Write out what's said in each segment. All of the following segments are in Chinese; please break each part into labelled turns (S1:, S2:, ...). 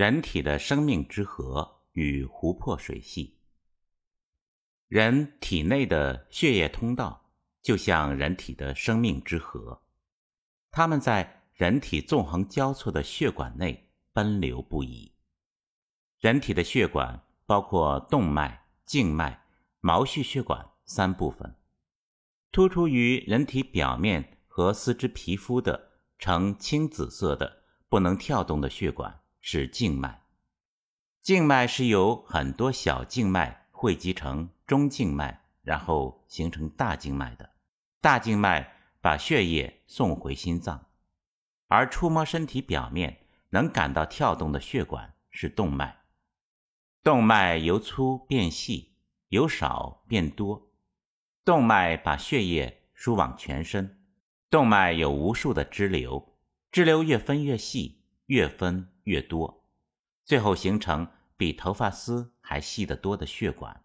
S1: 人体的生命之河与湖泊水系。人体内的血液通道就像人体的生命之河，它们在人体纵横交错的血管内奔流不已。人体的血管包括动脉、静脉、毛细血管三部分。突出于人体表面和四肢皮肤的呈青紫色的不能跳动的血管是静脉。静脉是由很多小静脉汇集成中静脉，然后形成大静脉的。大静脉把血液送回心脏，而触摸身体表面能感到跳动的血管是动脉。动脉由粗变细，由少变多。动脉把血液输往全身，动脉有无数的支流，支流越分越细，越分越多，最后形成比头发丝还细得多的血管。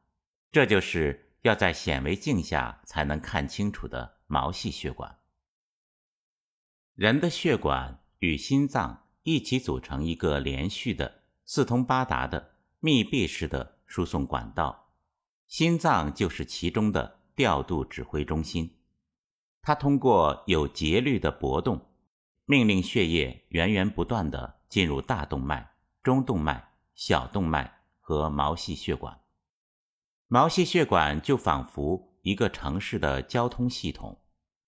S1: 这就是要在显微镜下才能看清楚的毛细血管。人的血管与心脏一起组成一个连续的、四通八达的密闭式的输送管道，心脏就是其中的。调度指挥中心，它通过有节律的搏动，命令血液源源不断的进入大动脉、中动脉、小动脉和毛细血管。毛细血管就仿佛一个城市的交通系统，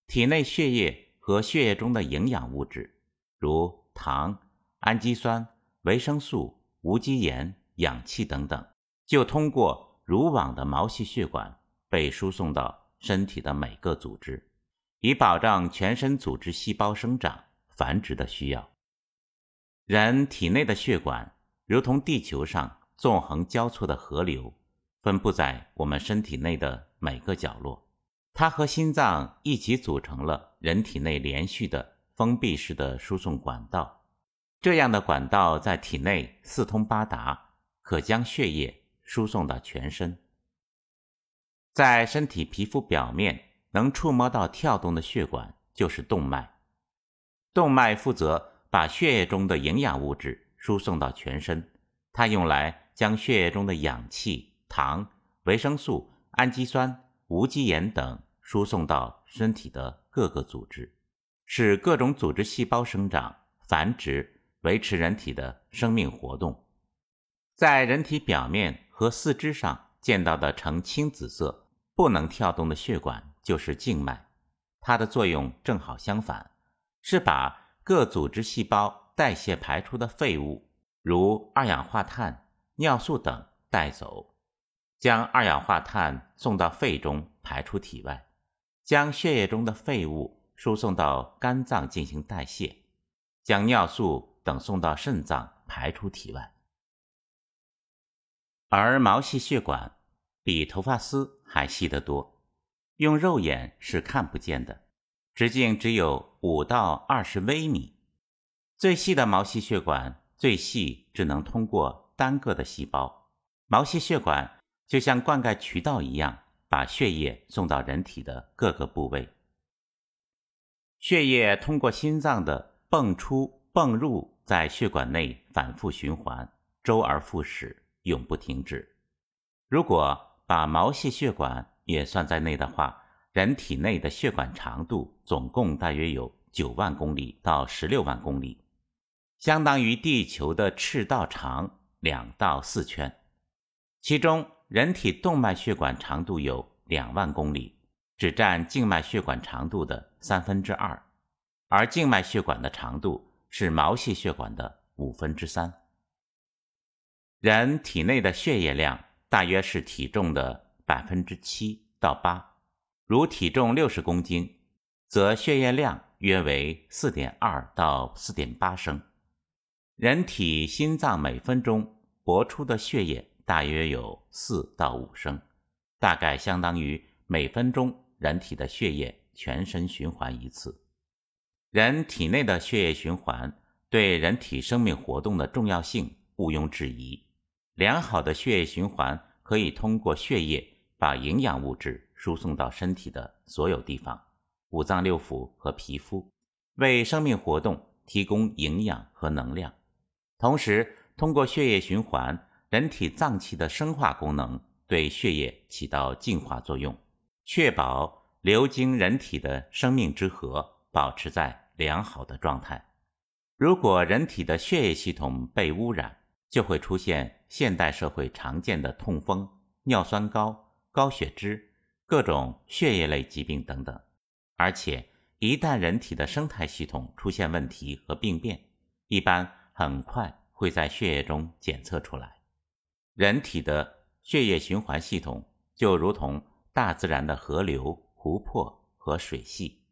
S1: 体内血液和血液中的营养物质，如糖、氨基酸、维生素、无机盐、氧气等等，就通过如网的毛细血管。被输送到身体的每个组织，以保障全身组织细胞生长繁殖的需要。人体内的血管如同地球上纵横交错的河流，分布在我们身体内的每个角落。它和心脏一起组成了人体内连续的封闭式的输送管道。这样的管道在体内四通八达，可将血液输送到全身。在身体皮肤表面能触摸到跳动的血管就是动脉，动脉负责把血液中的营养物质输送到全身，它用来将血液中的氧气、糖、维生素、氨基酸、无机盐等输送到身体的各个组织，使各种组织细胞生长、繁殖，维持人体的生命活动。在人体表面和四肢上见到的呈青紫色。不能跳动的血管就是静脉，它的作用正好相反，是把各组织细胞代谢排出的废物，如二氧化碳、尿素等带走，将二氧化碳送到肺中排出体外，将血液中的废物输送到肝脏进行代谢，将尿素等送到肾脏排出体外，而毛细血管。比头发丝还细得多，用肉眼是看不见的，直径只有五到二十微米。最细的毛细血管最细只能通过单个的细胞。毛细血管就像灌溉渠道一样，把血液送到人体的各个部位。血液通过心脏的泵出泵入，在血管内反复循环，周而复始，永不停止。如果把毛细血管也算在内的话，人体内的血管长度总共大约有九万公里到十六万公里，相当于地球的赤道长两到四圈。其中，人体动脉血管长度有两万公里，只占静脉血管长度的三分之二，而静脉血管的长度是毛细血管的五分之三。人体内的血液量。大约是体重的百分之七到八。如体重六十公斤，则血液量约为四点二到四点八升。人体心脏每分钟搏出的血液大约有四到五升，大概相当于每分钟人体的血液全身循环一次。人体内的血液循环对人体生命活动的重要性毋庸置疑。良好的血液循环可以通过血液把营养物质输送到身体的所有地方，五脏六腑和皮肤，为生命活动提供营养和能量。同时，通过血液循环，人体脏器的生化功能对血液起到净化作用，确保流经人体的生命之河保持在良好的状态。如果人体的血液系统被污染，就会出现现代社会常见的痛风、尿酸高、高血脂、各种血液类疾病等等。而且，一旦人体的生态系统出现问题和病变，一般很快会在血液中检测出来。人体的血液循环系统就如同大自然的河流、湖泊和水系。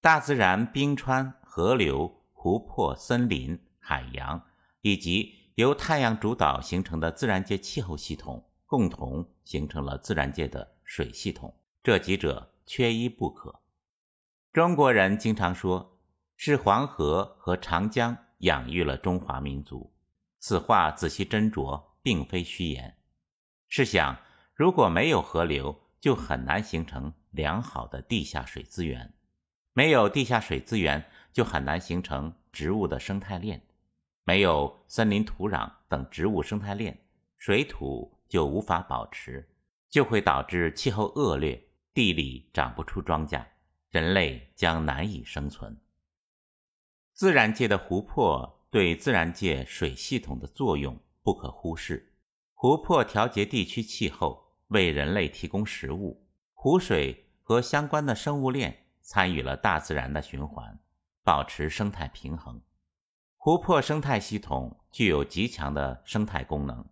S1: 大自然冰川、河流、湖泊、森林、海洋以及由太阳主导形成的自然界气候系统，共同形成了自然界的水系统，这几者缺一不可。中国人经常说，是黄河和长江养育了中华民族，此话仔细斟酌，并非虚言。试想，如果没有河流，就很难形成良好的地下水资源；没有地下水资源，就很难形成植物的生态链。没有森林、土壤等植物生态链，水土就无法保持，就会导致气候恶劣，地里长不出庄稼，人类将难以生存。自然界的湖泊对自然界水系统的作用不可忽视，湖泊调节地区气候，为人类提供食物，湖水和相关的生物链参与了大自然的循环，保持生态平衡。湖泊生态系统具有极强的生态功能，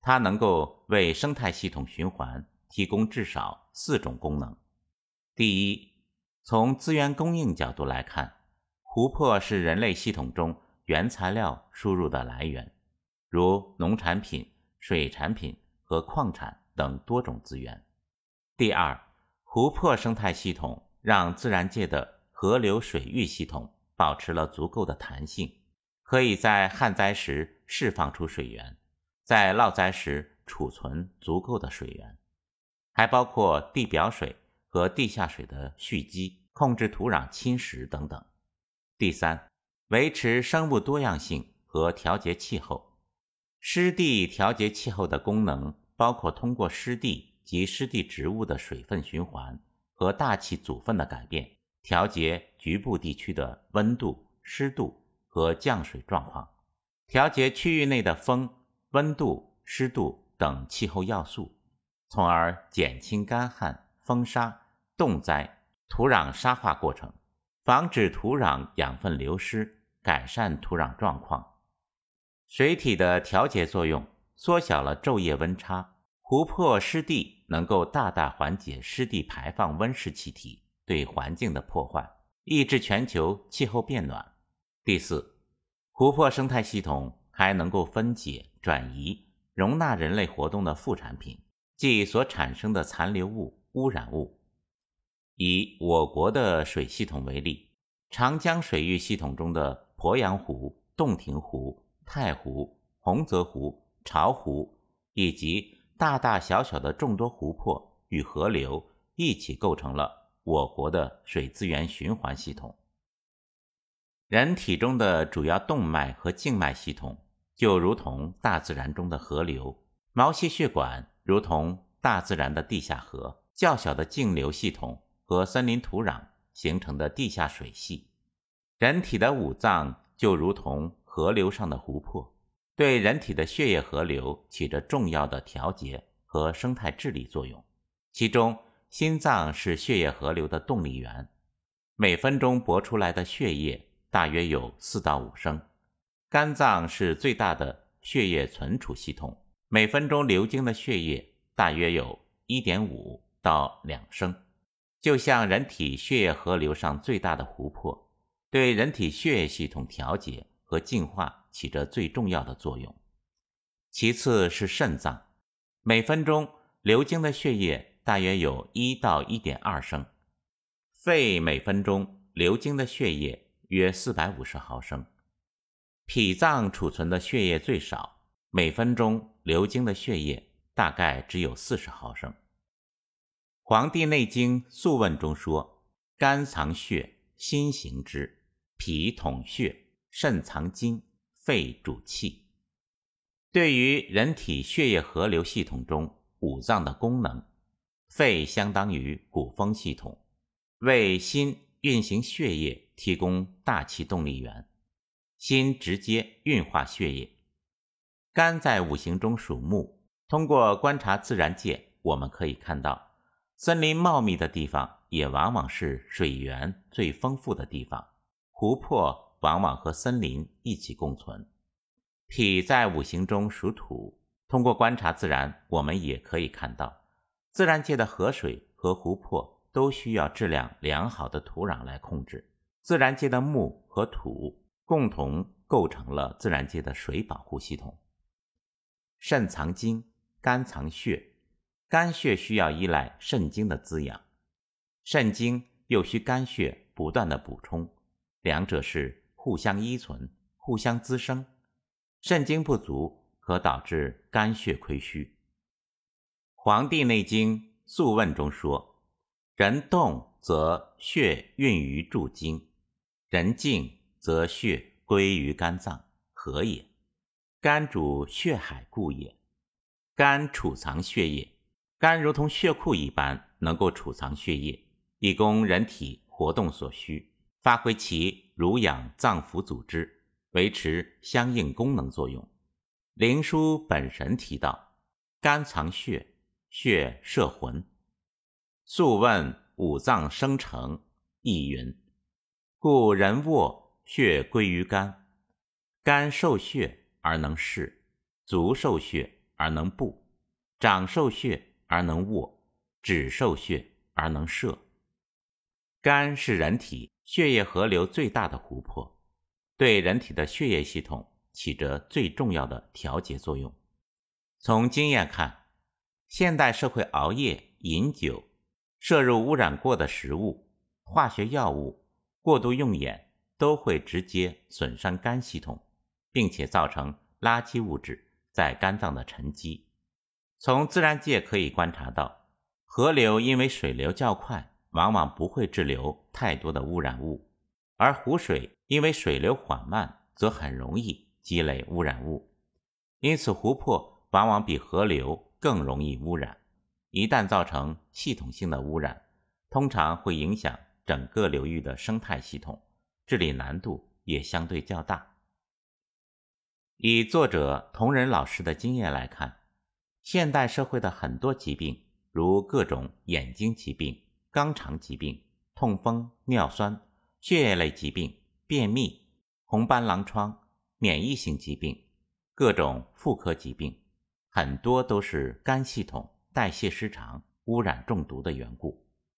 S1: 它能够为生态系统循环提供至少四种功能。第一，从资源供应角度来看，湖泊是人类系统中原材料输入的来源，如农产品、水产品和矿产等多种资源。第二，湖泊生态系统让自然界的河流水域系统保持了足够的弹性。可以在旱灾时释放出水源，在涝灾时储存足够的水源，还包括地表水和地下水的蓄积、控制土壤侵蚀等等。第三，维持生物多样性和调节气候。湿地调节气候的功能包括通过湿地及湿地植物的水分循环和大气组分的改变，调节局部地区的温度、湿度。和降水状况，调节区域内的风、温度、湿度等气候要素，从而减轻干旱、风沙、冻灾、土壤沙化过程，防止土壤养分流失，改善土壤状况。水体的调节作用缩小了昼夜温差，湖泊湿地能够大大缓解湿地排放温室气体对环境的破坏，抑制全球气候变暖。第四，湖泊生态系统还能够分解、转移、容纳人类活动的副产品，即所产生的残留物、污染物。以我国的水系统为例，长江水域系统中的鄱阳湖、洞庭湖、太湖、洪泽湖、巢湖，以及大大小小的众多湖泊与河流，一起构成了我国的水资源循环系统。人体中的主要动脉和静脉系统就如同大自然中的河流，毛细血管如同大自然的地下河，较小的径流系统和森林土壤形成的地下水系。人体的五脏就如同河流上的湖泊，对人体的血液河流起着重要的调节和生态治理作用。其中，心脏是血液河流的动力源，每分钟搏出来的血液。大约有四到五升，肝脏是最大的血液存储系统，每分钟流经的血液大约有一点五到两升，就像人体血液河流上最大的湖泊，对人体血液系统调节和净化起着最重要的作用。其次是肾脏，每分钟流经的血液大约有一到一点二升，肺每分钟流经的血液。约四百五十毫升，脾脏储存的血液最少，每分钟流经的血液大概只有四十毫升。《黄帝内经·素问》中说：“肝藏血，心行之；脾统血，肾藏精，肺主气。”对于人体血液河流系统中五脏的功能，肺相当于鼓风系统，为心运行血液提供大气动力源，心直接运化血液。肝在五行中属木，通过观察自然界，我们可以看到，森林茂密的地方也往往是水源最丰富的地方，湖泊往往和森林一起共存。脾在五行中属土，通过观察自然，我们也可以看到，自然界的河水和湖泊都需要质量良好的土壤来控制。自然界的木和土共同构成了自然界的水保护系统。肾藏精，肝藏血，肝血需要依赖肾精的滋养，肾精又需肝血不断的补充，两者是互相依存、互相滋生。肾精不足，可导致肝血亏虚。《黄帝内经·素问》中说：“人动则血运于诸经；人静则血归于肝脏。何也？肝主血海，故也。肝储藏血液，肝如同血库一般，能够储藏血液，以供人体活动所需，发挥其濡养脏腑组织。”维持相应功能作用。《灵枢·本神》提到：“肝藏血，血摄魂。”《素问·五脏生成》亦云：“故人卧，血归于肝。肝受血而能视，足受血而能步，掌受血而能握，指受血而能射。肝是人体血液河流最大的湖泊。”对人体的血液系统起着最重要的调节作用。从经验看，现代社会熬夜、饮酒、摄入污染过的食物、化学药物、过度用眼，都会直接损伤肝系统，并且造成垃圾物质在肝脏的沉积。从自然界可以观察到，河流因为水流较快，往往不会滞留太多的污染物。而湖水因为水流缓慢，则很容易积累污染物，因此湖泊往往比河流更容易污染。一旦造成系统性的污染，通常会影响整个流域的生态系统，治理难度也相对较大。以作者同仁老师的经验来看，现代社会的很多疾病，如各种眼睛疾病、肛肠疾病、痛风、尿酸。血液类疾病、便秘、红斑狼疮、免疫性疾病、各种妇科疾病，很多都是肝系统代谢失常、污染中毒的缘故。